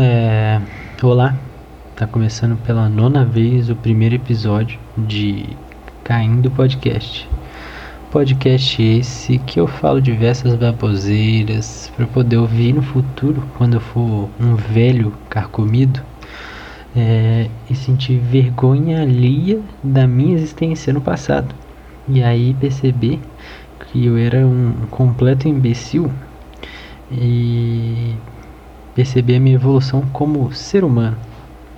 É, olá, tá começando pela nona vez o primeiro episódio de Caindo Podcast. Podcast esse que eu falo diversas baboseiras para poder ouvir no futuro, quando eu for um velho carcomido, é, e sentir vergonha alheia da minha existência no passado. E aí perceber que eu era um completo imbecil e perceber a minha evolução como ser humano,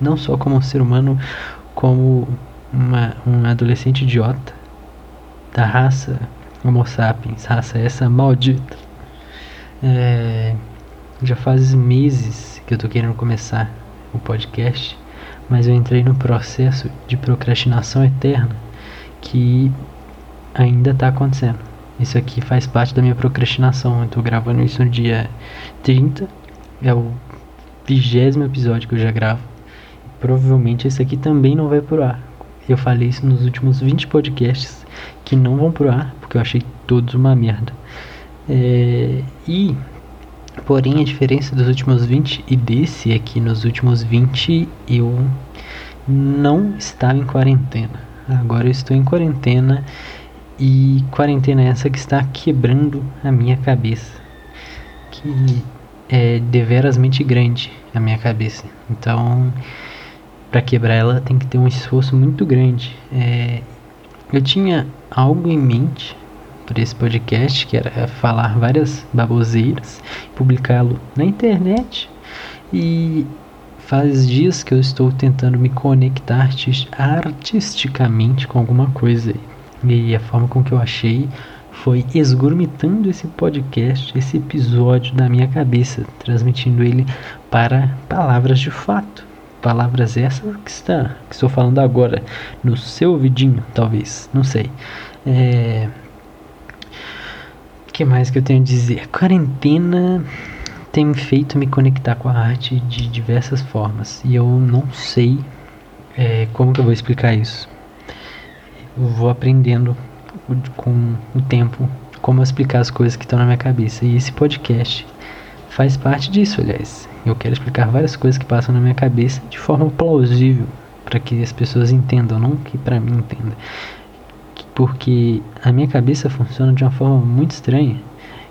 não só como ser humano, como uma, um adolescente idiota da raça Homo sapiens, raça essa maldita. É, já faz meses que eu tô querendo começar o podcast, mas eu entrei no processo de procrastinação eterna que ainda tá acontecendo. Isso aqui faz parte da minha procrastinação. Eu tô gravando isso no dia 30 é o vigésimo episódio que eu já gravo. Provavelmente esse aqui também não vai pro ar. Eu falei isso nos últimos 20 podcasts que não vão pro ar, porque eu achei todos uma merda. É, e, porém, a diferença dos últimos 20 e desse é que nos últimos 20 eu não estava em quarentena. Agora eu estou em quarentena e quarentena é essa que está quebrando a minha cabeça. Que é deverasmente grande a minha cabeça. Então, para quebrar ela tem que ter um esforço muito grande. É, eu tinha algo em mente para esse podcast, que era falar várias baboseiras, publicá-lo na internet. E faz dias que eu estou tentando me conectar artisticamente com alguma coisa. E a forma com que eu achei foi esgurmitando esse podcast, esse episódio da minha cabeça, transmitindo ele para palavras de fato. Palavras essas que, está, que estou falando agora no seu vidinho, talvez, não sei. É... O que mais que eu tenho a dizer? quarentena tem me feito me conectar com a arte de diversas formas e eu não sei é, como que eu vou explicar isso. Eu vou aprendendo com o tempo como explicar as coisas que estão na minha cabeça. E esse podcast faz parte disso, aliás. Eu quero explicar várias coisas que passam na minha cabeça de forma plausível para que as pessoas entendam, não que para mim entenda. Porque a minha cabeça funciona de uma forma muito estranha,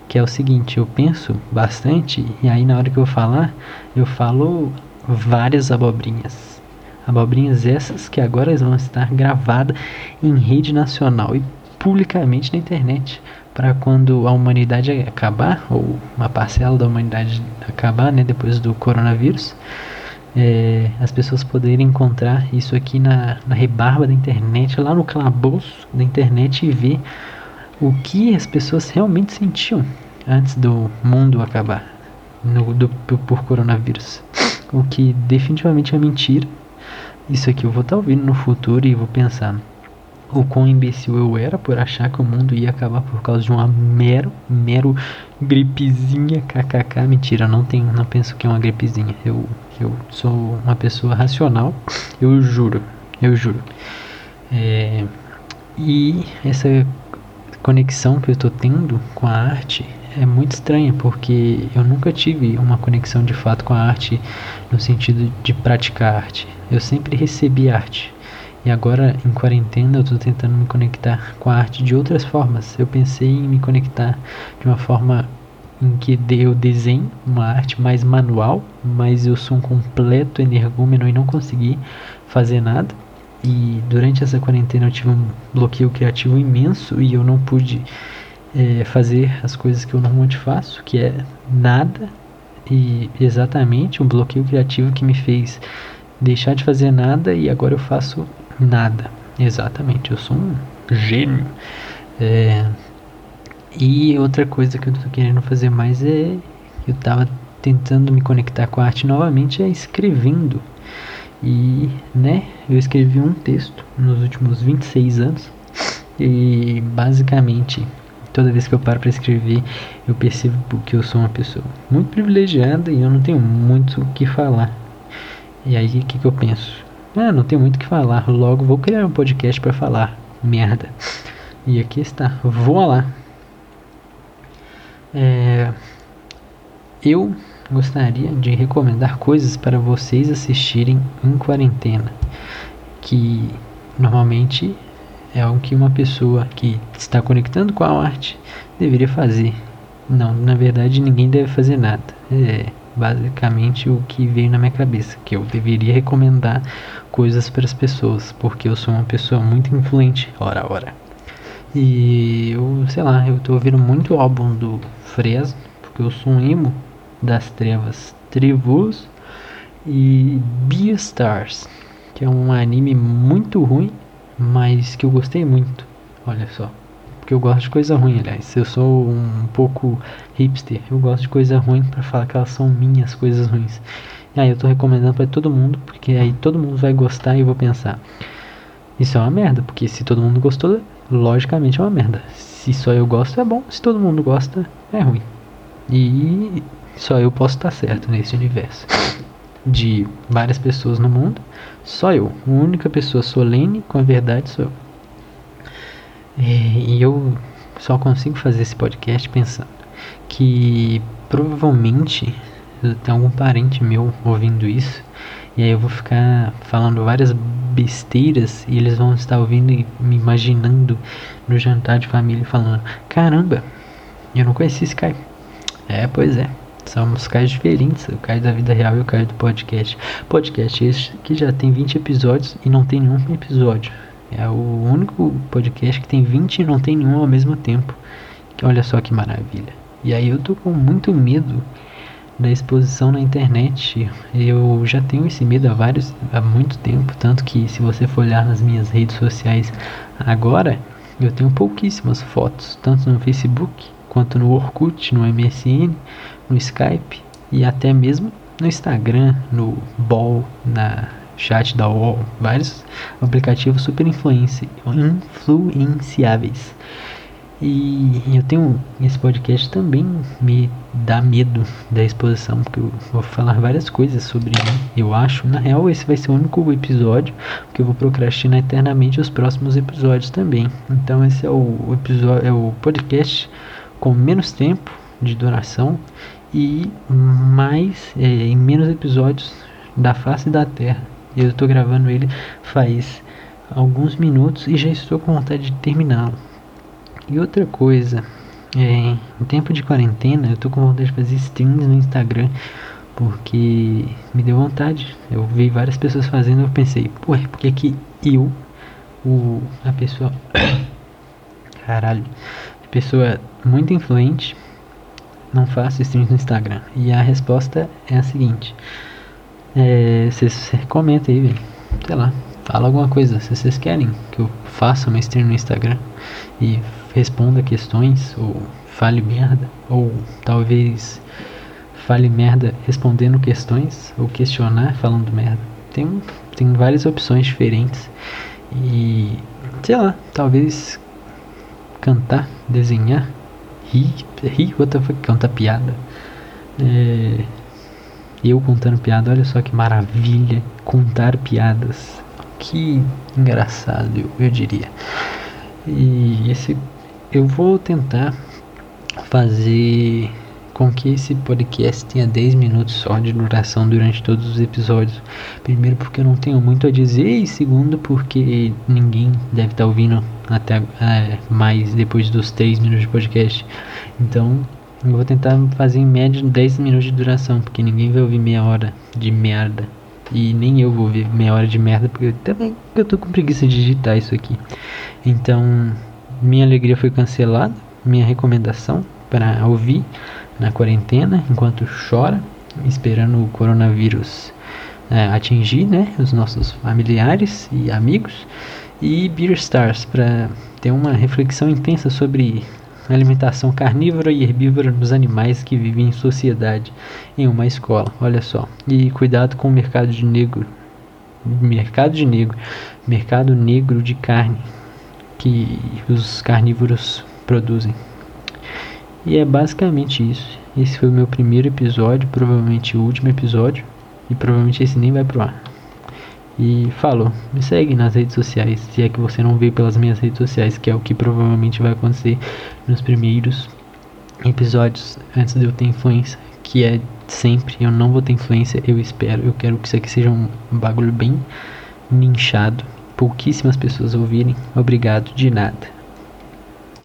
que é o seguinte, eu penso bastante e aí na hora que eu falar, eu falo várias abobrinhas abobrinhas essas que agora vão estar gravadas em rede nacional e publicamente na internet para quando a humanidade acabar ou uma parcela da humanidade acabar, né, depois do coronavírus, é, as pessoas poderem encontrar isso aqui na, na rebarba da internet, lá no calabouço da internet e ver o que as pessoas realmente sentiam antes do mundo acabar no, do, por coronavírus. O que definitivamente é mentira. Isso aqui eu vou estar ouvindo no futuro e vou pensar o quão imbecil eu era por achar que o mundo ia acabar por causa de uma mero, mero gripezinha, kkk. Mentira, não tenho, não penso que é uma gripezinha. Eu, eu sou uma pessoa racional, eu juro, eu juro. É, e essa conexão que eu estou tendo com a arte é muito estranha, porque eu nunca tive uma conexão de fato com a arte no sentido de praticar arte. Eu sempre recebi arte e agora, em quarentena, eu estou tentando me conectar com a arte de outras formas. Eu pensei em me conectar de uma forma em que eu desenho uma arte mais manual, mas eu sou um completo energúmeno e não consegui fazer nada. E durante essa quarentena eu tive um bloqueio criativo imenso e eu não pude é, fazer as coisas que eu normalmente faço, que é nada. E exatamente um bloqueio criativo que me fez deixar de fazer nada e agora eu faço Nada. Exatamente, eu sou um gênio. É, e outra coisa que eu tô querendo fazer mais é. Eu tava tentando me conectar com a arte novamente, é escrevendo. E, né, eu escrevi um texto nos últimos 26 anos. E basicamente, toda vez que eu paro para escrever, eu percebo que eu sou uma pessoa muito privilegiada e eu não tenho muito o que falar. E aí, o que, que eu penso? Ah, não tem muito o que falar. Logo vou criar um podcast para falar. Merda. E aqui está. Vou lá. É, eu gostaria de recomendar coisas para vocês assistirem em quarentena, que normalmente é algo que uma pessoa que está conectando com a arte deveria fazer. Não, na verdade ninguém deve fazer nada. É basicamente o que veio na minha cabeça, que eu deveria recomendar coisas para as pessoas, porque eu sou uma pessoa muito influente, ora ora. E eu, sei lá, eu tô ouvindo muito o álbum do Fresno, porque eu sou um emo das trevas Trevus e Beastars, que é um anime muito ruim, mas que eu gostei muito. Olha só. Porque eu gosto de coisa ruim, aliás. Eu sou um pouco hipster. Eu gosto de coisa ruim para falar que elas são minhas coisas ruins. E aí eu tô recomendando para todo mundo, porque aí todo mundo vai gostar e eu vou pensar. Isso é uma merda, porque se todo mundo gostou, logicamente é uma merda. Se só eu gosto é bom, se todo mundo gosta é ruim. E só eu posso estar certo nesse universo. De várias pessoas no mundo, só eu. A única pessoa solene com a verdade sou eu. E eu só consigo fazer esse podcast pensando que provavelmente tem algum parente meu ouvindo isso e aí eu vou ficar falando várias besteiras e eles vão estar ouvindo e me imaginando no jantar de família falando: Caramba, eu não conheci esse Caio. É, pois é. Somos Caios diferentes, o Caio da vida real e o Caio do podcast. Podcast esse que já tem 20 episódios e não tem nenhum episódio. É o único podcast que tem 20 e não tem nenhum ao mesmo tempo. Olha só que maravilha. E aí eu tô com muito medo da exposição na internet. Eu já tenho esse medo há vários há muito tempo, tanto que se você for olhar nas minhas redes sociais agora, eu tenho pouquíssimas fotos, tanto no Facebook quanto no Orkut, no MSN, no Skype e até mesmo no Instagram, no Ball, na chat da UOL, vários aplicativos super influenciáveis. E eu tenho esse podcast também me dá medo da exposição, porque eu vou falar várias coisas sobre mim, eu acho. Na real, esse vai ser o único episódio, porque eu vou procrastinar eternamente os próximos episódios também. Então esse é o episódio, é o podcast com menos tempo de duração e mais é, em menos episódios da face da Terra. Eu estou gravando ele faz alguns minutos e já estou com vontade de terminá-lo. E outra coisa, é, em tempo de quarentena eu tô com vontade de fazer streams no Instagram porque me deu vontade. Eu vi várias pessoas fazendo, eu pensei, pô, por que que eu, o, a pessoa, caralho, a pessoa muito influente, não faço streams no Instagram? E a resposta é a seguinte, é, vocês comentem aí, sei lá, fala alguma coisa, se vocês querem que eu faça uma stream no Instagram e responda questões ou fale merda ou talvez fale merda respondendo questões ou questionar falando merda. Tem tem várias opções diferentes e sei lá, talvez cantar, desenhar, rir, rir, what the fuck, contar piada. É, eu contando piada, olha só que maravilha, contar piadas. Que engraçado, eu, eu diria. E esse eu vou tentar fazer com que esse podcast tenha 10 minutos só de duração durante todos os episódios. Primeiro, porque eu não tenho muito a dizer, e segundo, porque ninguém deve estar tá ouvindo até é, mais depois dos 3 minutos de podcast. Então, eu vou tentar fazer em média 10 minutos de duração, porque ninguém vai ouvir meia hora de merda. E nem eu vou ouvir meia hora de merda, porque também eu tô com preguiça de digitar isso aqui. Então, minha alegria foi cancelada, minha recomendação para ouvir na quarentena enquanto chora, esperando o coronavírus é, atingir né, os nossos familiares e amigos, e Beer Stars para ter uma reflexão intensa sobre alimentação carnívora e herbívora nos animais que vivem em sociedade em uma escola. Olha só. E cuidado com o mercado de negro. Mercado de negro. Mercado negro de carne que os carnívoros produzem. E é basicamente isso. Esse foi o meu primeiro episódio, provavelmente o último episódio, e provavelmente esse nem vai pro ar. E falou, me segue nas redes sociais, se é que você não vê pelas minhas redes sociais, que é o que provavelmente vai acontecer nos primeiros episódios antes de eu ter influência, que é sempre. Eu não vou ter influência, eu espero. Eu quero que isso aqui seja um bagulho bem ninchado. Pouquíssimas pessoas ouvirem. Obrigado de nada.